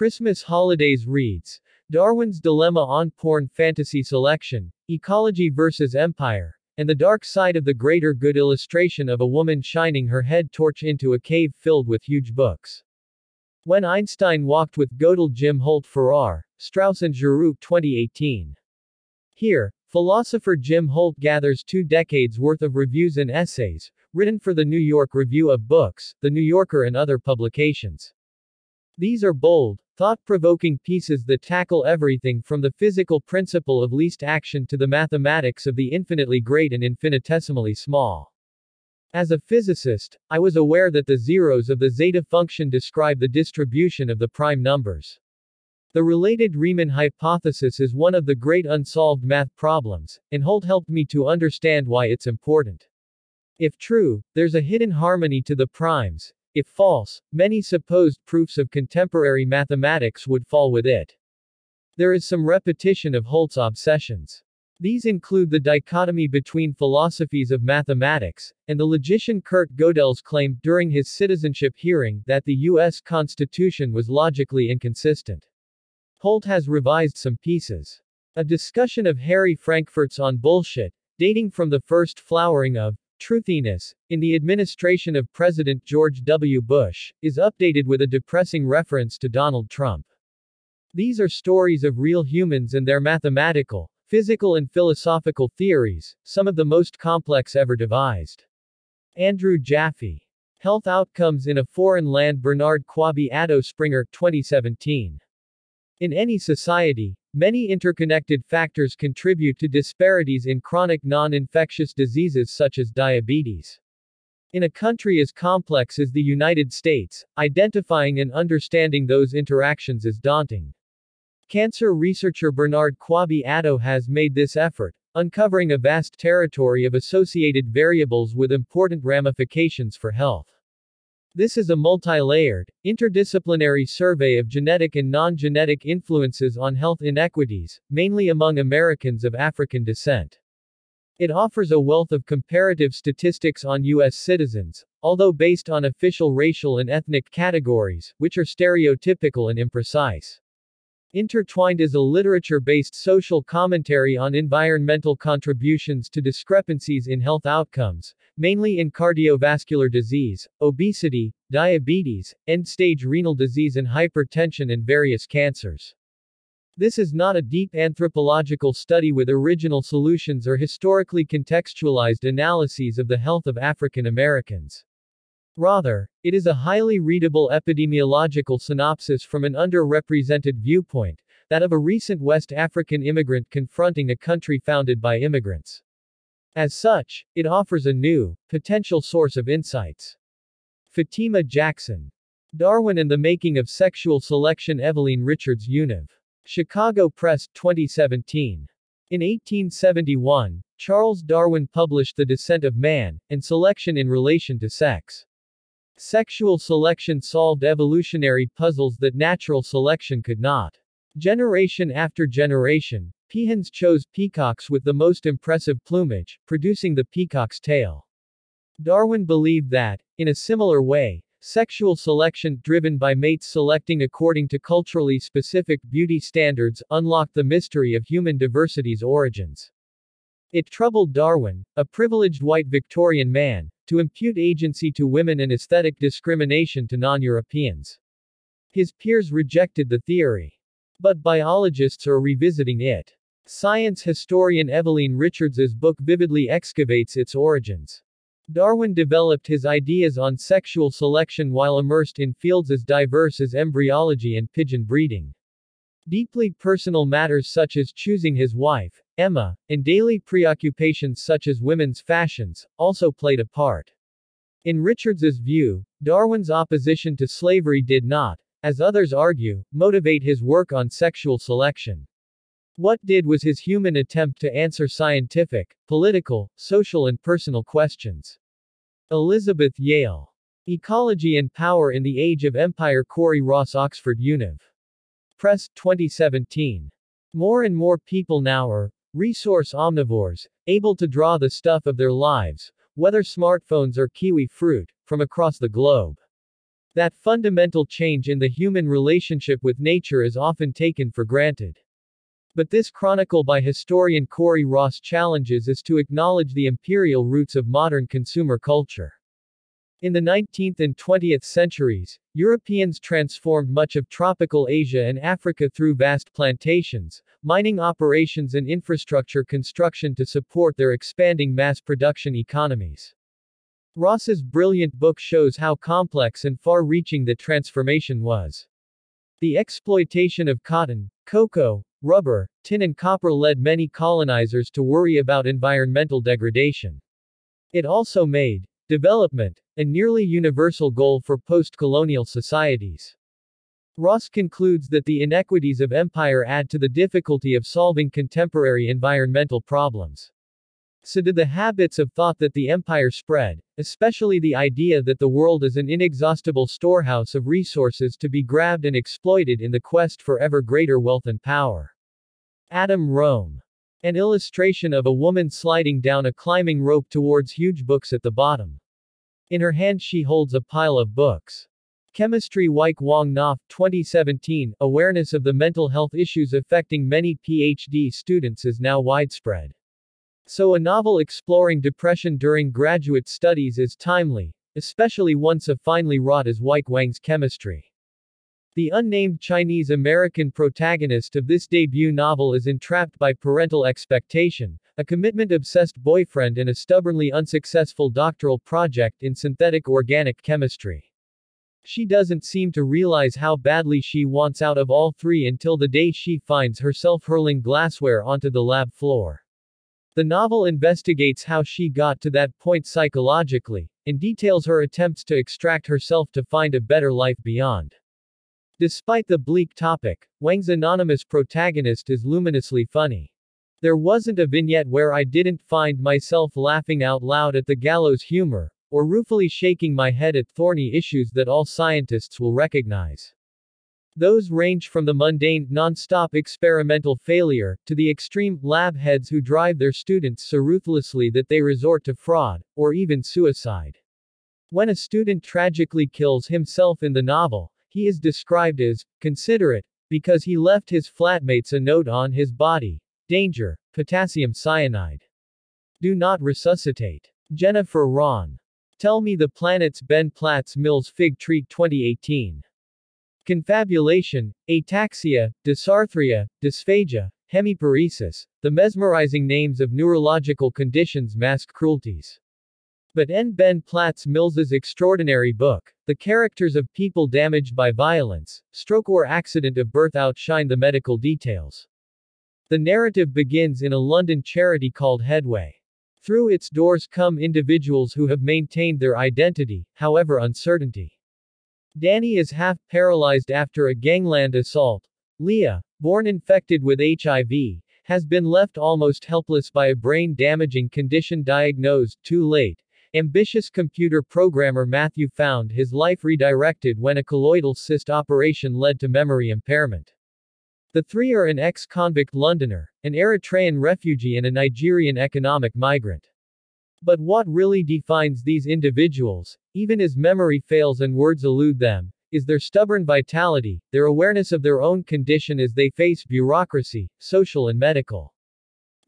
Christmas Holidays reads Darwin's Dilemma on Porn Fantasy Selection, Ecology versus Empire, and the Dark Side of the Greater Good illustration of a woman shining her head torch into a cave filled with huge books. When Einstein Walked with Gödel Jim Holt Farrar, Straus and Giroux 2018. Here, philosopher Jim Holt gathers two decades worth of reviews and essays, written for the New York Review of Books, The New Yorker and other publications. These are bold, thought-provoking pieces that tackle everything from the physical principle of least action to the mathematics of the infinitely great and infinitesimally small. As a physicist, I was aware that the zeros of the zeta function describe the distribution of the prime numbers. The related Riemann hypothesis is one of the great unsolved math problems, and Holt helped me to understand why it's important. If true, there's a hidden harmony to the primes, if false, many supposed proofs of contemporary mathematics would fall with it. There is some repetition of Holt's obsessions. These include the dichotomy between philosophies of mathematics, and the logician Kurt Gödel's claim, during his citizenship hearing, that the U.S. Constitution was logically inconsistent. Holt has revised some pieces. A discussion of Harry Frankfurt's On Bullshit, dating from the first flowering of Truthiness, in the administration of President George W. Bush, is updated with a depressing reference to Donald Trump. These are stories of real humans and their mathematical, physical and philosophical theories, some of the most complex ever devised. Andrew Jaffe. Health Outcomes in a Foreign Land Bernard Kwabi Addo Springer, 2017. In any society, Many interconnected factors contribute to disparities in chronic non-infectious diseases such as diabetes. In a country as complex as the United States, identifying and understanding those interactions is daunting. Cancer researcher Bernard Kwabi Addo has made this effort, uncovering a vast territory of associated variables with important ramifications for health. This is a multi-layered, interdisciplinary survey of genetic and non-genetic influences on health inequities, mainly among Americans of African descent. It offers a wealth of comparative statistics on U.S. citizens, although based on official racial and ethnic categories, which are stereotypical and imprecise. Intertwined is a literature-based social commentary on environmental contributions to discrepancies in health outcomes, mainly in cardiovascular disease, obesity, diabetes, end-stage renal disease and hypertension and various cancers. This is not a deep anthropological study with original solutions or historically contextualized analyses of the health of African Americans. Rather, it is a highly readable epidemiological synopsis from an underrepresented viewpoint, that of a recent West African immigrant confronting a country founded by immigrants. As such, it offers a new, potential source of insights. Fatimah Jackson. Darwin and the Making of Sexual Selection Evelleen Richards Univ. Chicago Press, 2017. In 1871, Charles Darwin published The Descent of Man, and Selection in Relation to Sex. Sexual selection solved evolutionary puzzles that natural selection could not. Generation after generation, Peahens chose peacocks with the most impressive plumage, producing the peacock's tail. Darwin believed that, in a similar way, sexual selection, driven by mates selecting according to culturally specific beauty standards, unlocked the mystery of human diversity's origins. It troubled Darwin, a privileged white Victorian man, to impute agency to women and aesthetic discrimination to non-Europeans. His peers rejected the theory. But biologists are revisiting it. Science historian Evelleen Richards's book vividly excavates its origins. Darwin developed his ideas on sexual selection while immersed in fields as diverse as embryology and pigeon breeding. Deeply personal matters such as choosing his wife, Emma, and daily preoccupations such as women's fashions, also played a part. In Richards's view, Darwin's opposition to slavery did not, as others argue, motivate his work on sexual selection. What did was his human attempt to answer scientific, political, social and personal questions. Elizabeth Yale. Ecology and Power in the Age of Empire Corey Ross Oxford Univ. Press, 2017. More and more people now are resource omnivores, able to draw the stuff of their lives, whether smartphones or kiwi fruit, from across the globe. That fundamental change in the human relationship with nature is often taken for granted. But this chronicle by historian Corey Ross challenges us to acknowledge the imperial roots of modern consumer culture. In the 19th and 20th centuries, Europeans transformed much of tropical Asia and Africa through vast plantations, mining operations and infrastructure construction to support their expanding mass production economies. Ross's brilliant book shows how complex and far-reaching the transformation was. The exploitation of cotton, cocoa, rubber, tin and copper led many colonizers to worry about environmental degradation. It also made development a nearly universal goal for post-colonial societies. Ross concludes that the inequities of empire add to the difficulty of solving contemporary environmental problems. So do the habits of thought that the empire spread, especially the idea that the world is an inexhaustible storehouse of resources to be grabbed and exploited in the quest for ever greater wealth and power. Adam Rome. An illustration of a woman sliding down a climbing rope towards huge books at the bottom. In her hand she holds a pile of books. Chemistry Weike Wang Knopf 2017 Awareness of the mental health issues affecting many PhD students is now widespread. So a novel exploring depression during graduate studies is timely, especially once so finely wrought as Weike Wang's chemistry. The unnamed Chinese American protagonist of this debut novel is entrapped by parental expectation, a commitment obsessed boyfriend, and a stubbornly unsuccessful doctoral project in synthetic organic chemistry. She doesn't seem to realize how badly she wants out of all three until the day she finds herself hurling glassware onto the lab floor. The novel investigates how she got to that point psychologically, and details her attempts to extract herself to find a better life beyond. Despite the bleak topic, Wang's anonymous protagonist is luminously funny. There wasn't a vignette where I didn't find myself laughing out loud at the gallows humor, or ruefully shaking my head at thorny issues that all scientists will recognize. Those range from the mundane, non-stop experimental failure, to the extreme, lab heads who drive their students so ruthlessly that they resort to fraud, or even suicide. When a student tragically kills himself in the novel, he is described as considerate, because he left his flatmates a note on his body. Danger, potassium cyanide. Do not resuscitate. Jennifer Rohn. Tell me the planets Ben Platts Mills Fig Tree 2018. Confabulation, ataxia, dysarthria, dysphagia, hemiparesis, the mesmerizing names of neurological conditions mask cruelties. But N. Ben Platts Mills's extraordinary book, The Characters of People Damaged by Violence, Stroke or Accident of Birth outshine the medical details. The narrative begins in a London charity called Headway. Through its doors come individuals who have maintained their identity, however uncertainty. Danny is half paralyzed after a gangland assault. Leah, born infected with HIV, has been left almost helpless by a brain damaging condition diagnosed too late. Ambitious computer programmer Matthew found his life redirected when a colloidal cyst operation led to memory impairment. The three are an ex convict Londoner, an Eritrean refugee, and a Nigerian economic migrant. But what really defines these individuals, even as memory fails and words elude them, is their stubborn vitality, their awareness of their own condition as they face bureaucracy, social and medical.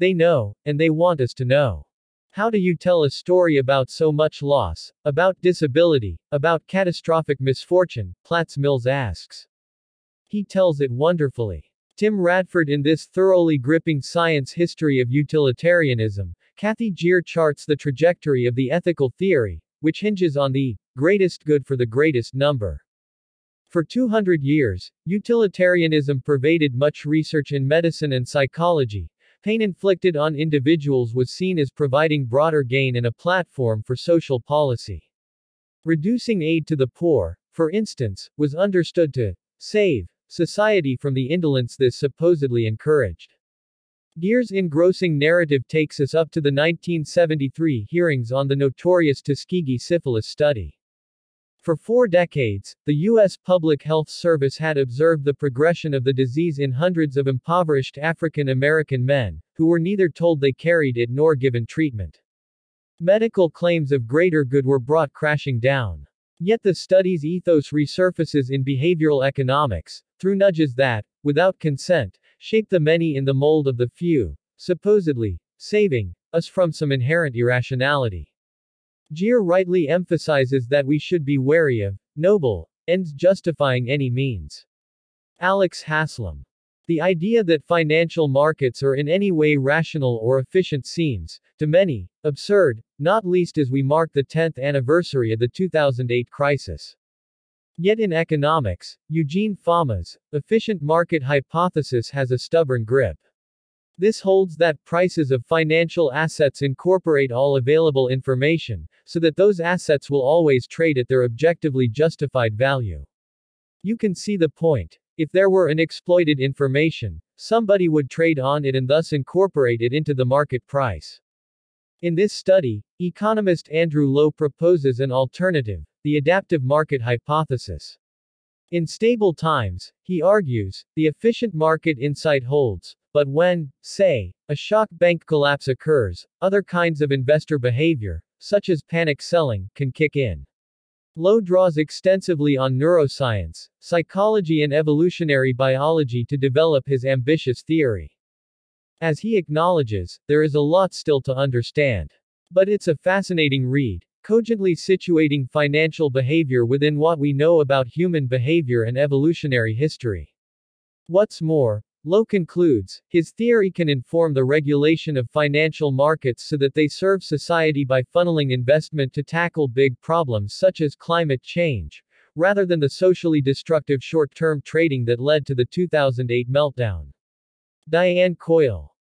They know, and they want us to know. How do you tell a story about so much loss, about disability, about catastrophic misfortune? Platts Mills asks. He tells it wonderfully. Tim Radford in this thoroughly gripping science history of utilitarianism, Cathy Gere charts the trajectory of the ethical theory, which hinges on the greatest good for the greatest number. For 200 years, utilitarianism pervaded much research in medicine and psychology. Pain inflicted on individuals was seen as providing broader gain and a platform for social policy. Reducing aid to the poor, for instance, was understood to save society from the indolence this supposedly encouraged. Gere's engrossing narrative takes us up to the 1973 hearings on the notorious Tuskegee syphilis study. For four decades, the U.S. Public Health Service had observed the progression of the disease in hundreds of impoverished African American men, who were neither told they carried it nor given treatment. Medical claims of greater good were brought crashing down. Yet the study's ethos resurfaces in behavioral economics, through nudges that, without consent, shape the many in the mold of the few, supposedly, saving us from some inherent irrationality. Gere rightly emphasizes that we should be wary of noble ends justifying any means. Alex Haslam. The idea that financial markets are in any way rational or efficient seems, to many, absurd, not least as we mark the 10th anniversary of the 2008 crisis. Yet in economics, Eugene Fama's efficient market hypothesis has a stubborn grip. This holds that prices of financial assets incorporate all available information, so that those assets will always trade at their objectively justified value. You can see the point. If there were unexploited information, somebody would trade on it and thus incorporate it into the market price. In this study, economist Andrew Lo proposes an alternative, the adaptive market hypothesis. In stable times, he argues, the efficient market insight holds, but when, say, a shock bank collapse occurs, other kinds of investor behavior, such as panic selling, can kick in. Lo draws extensively on neuroscience, psychology and evolutionary biology to develop his ambitious theory. As he acknowledges, there is a lot still to understand. But it's a fascinating read, cogently situating financial behavior within what we know about human behavior and evolutionary history. What's more, Lo concludes, his theory can inform the regulation of financial markets so that they serve society by funneling investment to tackle big problems such as climate change, rather than the socially destructive short-term trading that led to the 2008 meltdown. Diane Coyle